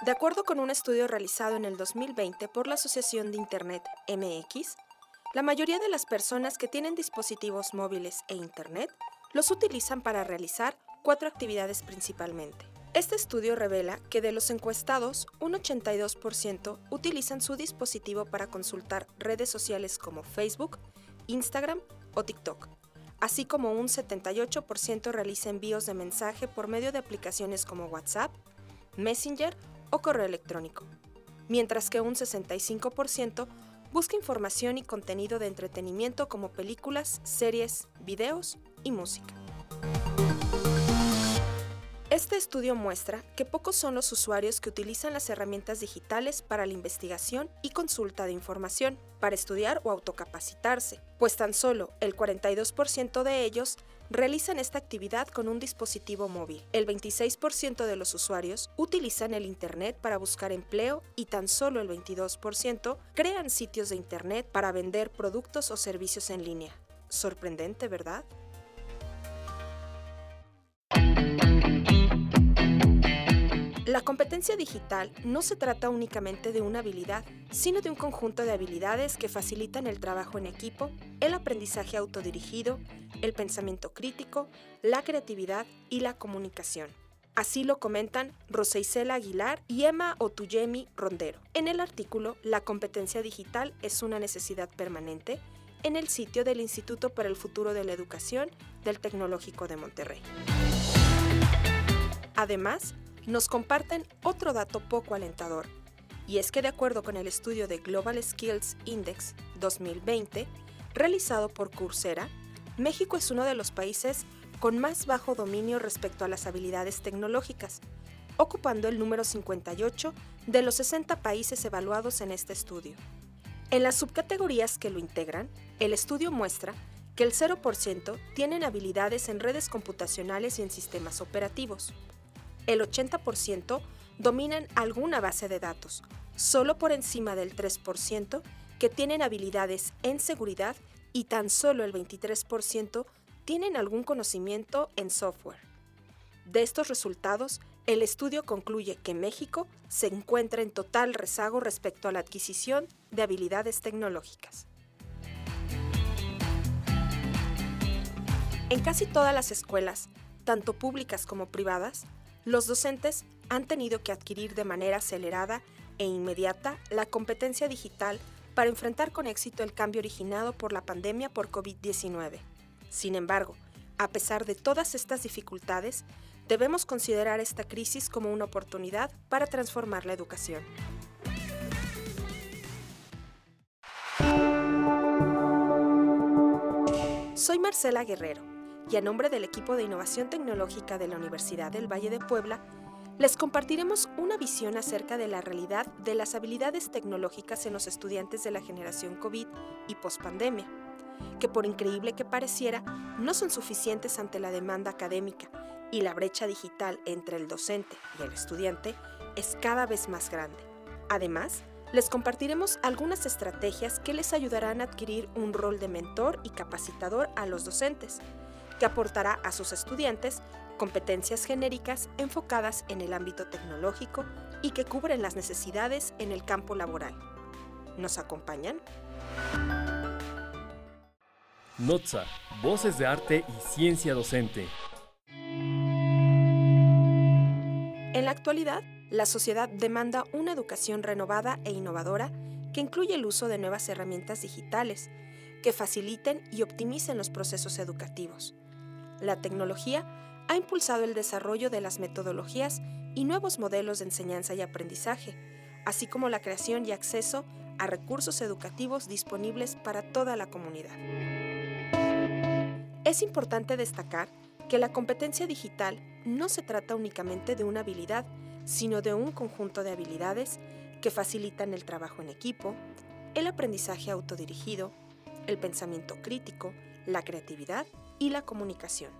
De acuerdo con un estudio realizado en el 2020 por la Asociación de Internet MX, la mayoría de las personas que tienen dispositivos móviles e Internet los utilizan para realizar cuatro actividades principalmente. Este estudio revela que de los encuestados, un 82% utilizan su dispositivo para consultar redes sociales como Facebook, Instagram o TikTok, así como un 78% realiza envíos de mensaje por medio de aplicaciones como WhatsApp, Messenger o correo electrónico, mientras que un 65% busca información y contenido de entretenimiento como películas, series, videos y música. Este estudio muestra que pocos son los usuarios que utilizan las herramientas digitales para la investigación y consulta de información, para estudiar o autocapacitarse, pues tan solo el 42% de ellos realizan esta actividad con un dispositivo móvil. El 26% de los usuarios utilizan el Internet para buscar empleo y tan solo el 22% crean sitios de Internet para vender productos o servicios en línea. Sorprendente, ¿verdad? La competencia digital no se trata únicamente de una habilidad, sino de un conjunto de habilidades que facilitan el trabajo en equipo, el aprendizaje autodirigido, el pensamiento crítico, la creatividad y la comunicación. Así lo comentan Rosa Aguilar y Emma Otuyemi Rondero. En el artículo La competencia digital es una necesidad permanente en el sitio del Instituto para el Futuro de la Educación del Tecnológico de Monterrey. Además, nos comparten otro dato poco alentador, y es que de acuerdo con el estudio de Global Skills Index 2020, realizado por Coursera, México es uno de los países con más bajo dominio respecto a las habilidades tecnológicas, ocupando el número 58 de los 60 países evaluados en este estudio. En las subcategorías que lo integran, el estudio muestra que el 0% tienen habilidades en redes computacionales y en sistemas operativos, el 80% dominan alguna base de datos, solo por encima del 3% que tienen habilidades en seguridad y tan solo el 23% tienen algún conocimiento en software. De estos resultados, el estudio concluye que México se encuentra en total rezago respecto a la adquisición de habilidades tecnológicas. En casi todas las escuelas, tanto públicas como privadas, los docentes han tenido que adquirir de manera acelerada e inmediata la competencia digital para enfrentar con éxito el cambio originado por la pandemia por COVID-19. Sin embargo, a pesar de todas estas dificultades, debemos considerar esta crisis como una oportunidad para transformar la educación. Soy Marcela Guerrero y a nombre del equipo de innovación tecnológica de la Universidad del Valle de Puebla, les compartiremos una visión acerca de la realidad de las habilidades tecnológicas en los estudiantes de la generación COVID y pospandemia, que por increíble que pareciera, no son suficientes ante la demanda académica y la brecha digital entre el docente y el estudiante es cada vez más grande. Además, les compartiremos algunas estrategias que les ayudarán a adquirir un rol de mentor y capacitador a los docentes, que aportará a sus estudiantes competencias genéricas enfocadas en el ámbito tecnológico y que cubren las necesidades en el campo laboral. ¿Nos acompañan? Notza, Voces de Arte y Ciencia Docente. En la actualidad, la sociedad demanda una educación renovada e innovadora que incluye el uso de nuevas herramientas digitales que faciliten y optimicen los procesos educativos la tecnología ha impulsado el desarrollo de las metodologías y nuevos modelos de enseñanza y aprendizaje, así como la creación y acceso a recursos educativos disponibles para toda la comunidad. Es importante destacar que la competencia digital no se trata únicamente de una habilidad, sino de un conjunto de habilidades que facilitan el trabajo en equipo, el aprendizaje autodirigido, el pensamiento crítico, la creatividad y la comunicación.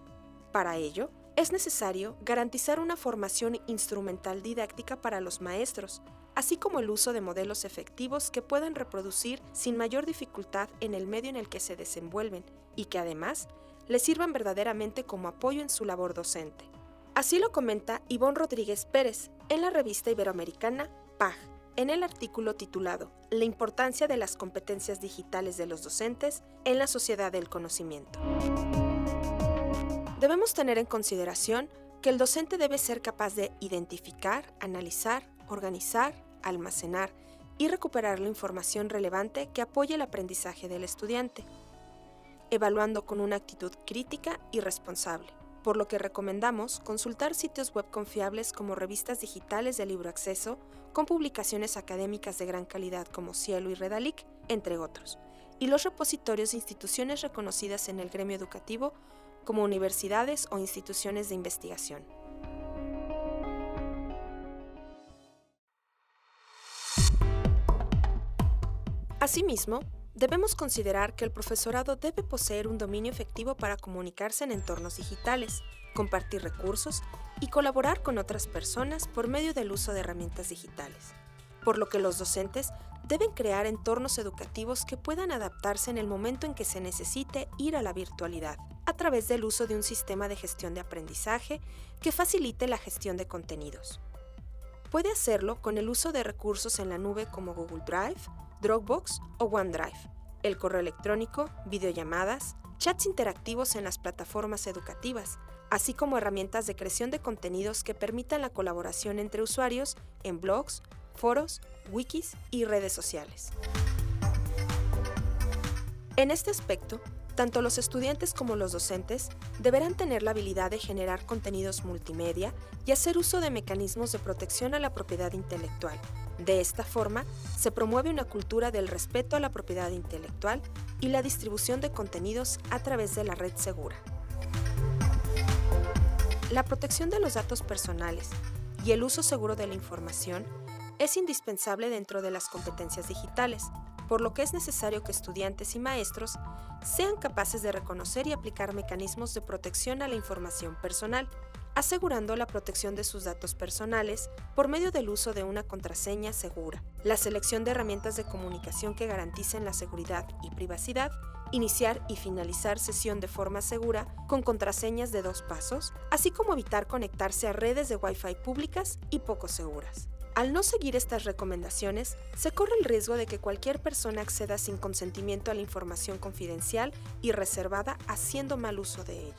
Para ello, es necesario garantizar una formación instrumental didáctica para los maestros, así como el uso de modelos efectivos que puedan reproducir sin mayor dificultad en el medio en el que se desenvuelven y que además les sirvan verdaderamente como apoyo en su labor docente. Así lo comenta Ivonne Rodríguez Pérez en la revista iberoamericana PAG, en el artículo titulado La importancia de las competencias digitales de los docentes en la sociedad del conocimiento. Debemos tener en consideración que el docente debe ser capaz de identificar, analizar, organizar, almacenar y recuperar la información relevante que apoye el aprendizaje del estudiante, evaluando con una actitud crítica y responsable por lo que recomendamos consultar sitios web confiables como revistas digitales de libro acceso, con publicaciones académicas de gran calidad como Cielo y Redalic, entre otros, y los repositorios de instituciones reconocidas en el gremio educativo como universidades o instituciones de investigación. Asimismo, Debemos considerar que el profesorado debe poseer un dominio efectivo para comunicarse en entornos digitales, compartir recursos y colaborar con otras personas por medio del uso de herramientas digitales, por lo que los docentes deben crear entornos educativos que puedan adaptarse en el momento en que se necesite ir a la virtualidad, a través del uso de un sistema de gestión de aprendizaje que facilite la gestión de contenidos. Puede hacerlo con el uso de recursos en la nube como Google Drive, Dropbox o OneDrive, el correo electrónico, videollamadas, chats interactivos en las plataformas educativas, así como herramientas de creación de contenidos que permitan la colaboración entre usuarios en blogs, foros, wikis y redes sociales. En este aspecto, tanto los estudiantes como los docentes deberán tener la habilidad de generar contenidos multimedia y hacer uso de mecanismos de protección a la propiedad intelectual. De esta forma, se promueve una cultura del respeto a la propiedad intelectual y la distribución de contenidos a través de la red segura. La protección de los datos personales y el uso seguro de la información es indispensable dentro de las competencias digitales, por lo que es necesario que estudiantes y maestros sean capaces de reconocer y aplicar mecanismos de protección a la información personal, asegurando la protección de sus datos personales por medio del uso de una contraseña segura, la selección de herramientas de comunicación que garanticen la seguridad y privacidad, iniciar y finalizar sesión de forma segura con contraseñas de dos pasos, así como evitar conectarse a redes de Wi-Fi públicas y poco seguras. Al no seguir estas recomendaciones, se corre el riesgo de que cualquier persona acceda sin consentimiento a la información confidencial y reservada haciendo mal uso de ella.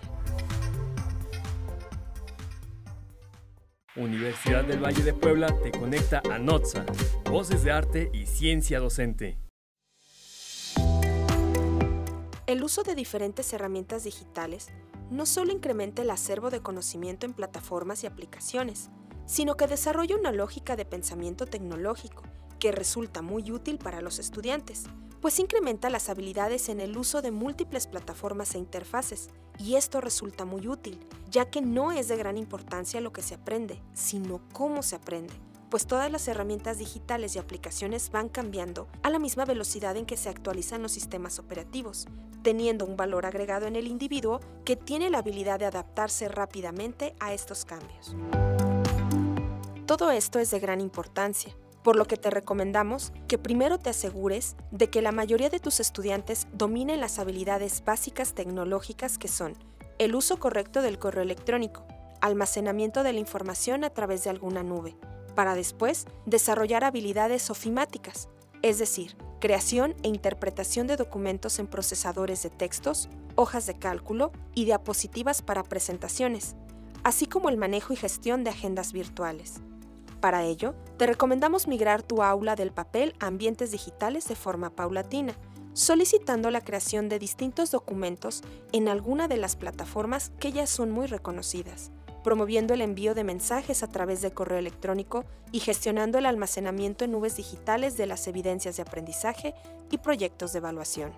Universidad del Valle de Puebla te conecta a NOTSA, Voces de Arte y Ciencia Docente. El uso de diferentes herramientas digitales no solo incrementa el acervo de conocimiento en plataformas y aplicaciones, sino que desarrolla una lógica de pensamiento tecnológico que resulta muy útil para los estudiantes, pues incrementa las habilidades en el uso de múltiples plataformas e interfaces, y esto resulta muy útil, ya que no es de gran importancia lo que se aprende, sino cómo se aprende, pues todas las herramientas digitales y aplicaciones van cambiando a la misma velocidad en que se actualizan los sistemas operativos, teniendo un valor agregado en el individuo que tiene la habilidad de adaptarse rápidamente a estos cambios. Todo esto es de gran importancia, por lo que te recomendamos que primero te asegures de que la mayoría de tus estudiantes dominen las habilidades básicas tecnológicas que son el uso correcto del correo electrónico, almacenamiento de la información a través de alguna nube, para después desarrollar habilidades ofimáticas, es decir, creación e interpretación de documentos en procesadores de textos, hojas de cálculo y diapositivas para presentaciones, así como el manejo y gestión de agendas virtuales. Para ello, te recomendamos migrar tu aula del papel a ambientes digitales de forma paulatina, solicitando la creación de distintos documentos en alguna de las plataformas que ya son muy reconocidas, promoviendo el envío de mensajes a través de correo electrónico y gestionando el almacenamiento en nubes digitales de las evidencias de aprendizaje y proyectos de evaluación.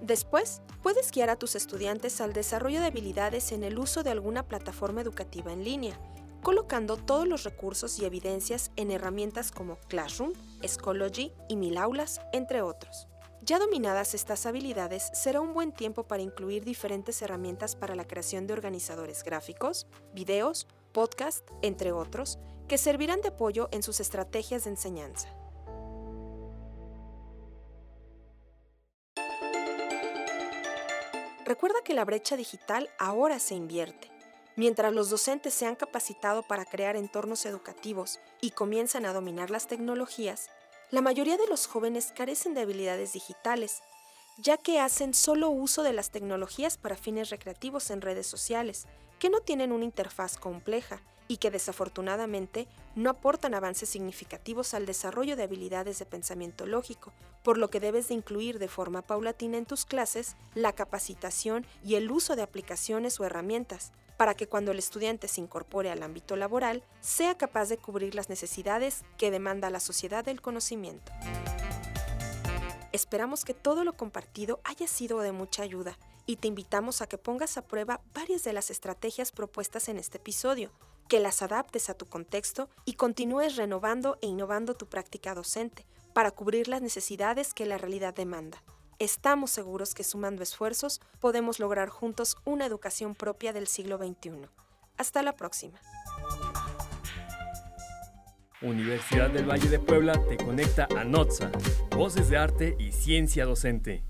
Después, puedes guiar a tus estudiantes al desarrollo de habilidades en el uso de alguna plataforma educativa en línea, colocando todos los recursos y evidencias en herramientas como Classroom, Schoology y Mil Aulas, entre otros. Ya dominadas estas habilidades, será un buen tiempo para incluir diferentes herramientas para la creación de organizadores gráficos, videos, podcast, entre otros, que servirán de apoyo en sus estrategias de enseñanza. Recuerda que la brecha digital ahora se invierte Mientras los docentes se han capacitado para crear entornos educativos y comienzan a dominar las tecnologías, la mayoría de los jóvenes carecen de habilidades digitales, ya que hacen solo uso de las tecnologías para fines recreativos en redes sociales, que no tienen una interfaz compleja y que desafortunadamente no aportan avances significativos al desarrollo de habilidades de pensamiento lógico, por lo que debes de incluir de forma paulatina en tus clases la capacitación y el uso de aplicaciones o herramientas, para que cuando el estudiante se incorpore al ámbito laboral sea capaz de cubrir las necesidades que demanda la sociedad del conocimiento. Esperamos que todo lo compartido haya sido de mucha ayuda y te invitamos a que pongas a prueba varias de las estrategias propuestas en este episodio, que las adaptes a tu contexto y continúes renovando e innovando tu práctica docente para cubrir las necesidades que la realidad demanda. Estamos seguros que sumando esfuerzos podemos lograr juntos una educación propia del siglo XXI. Hasta la próxima. Universidad del Valle de Puebla te conecta a NOTSA, Voces de Arte y Ciencia Docente.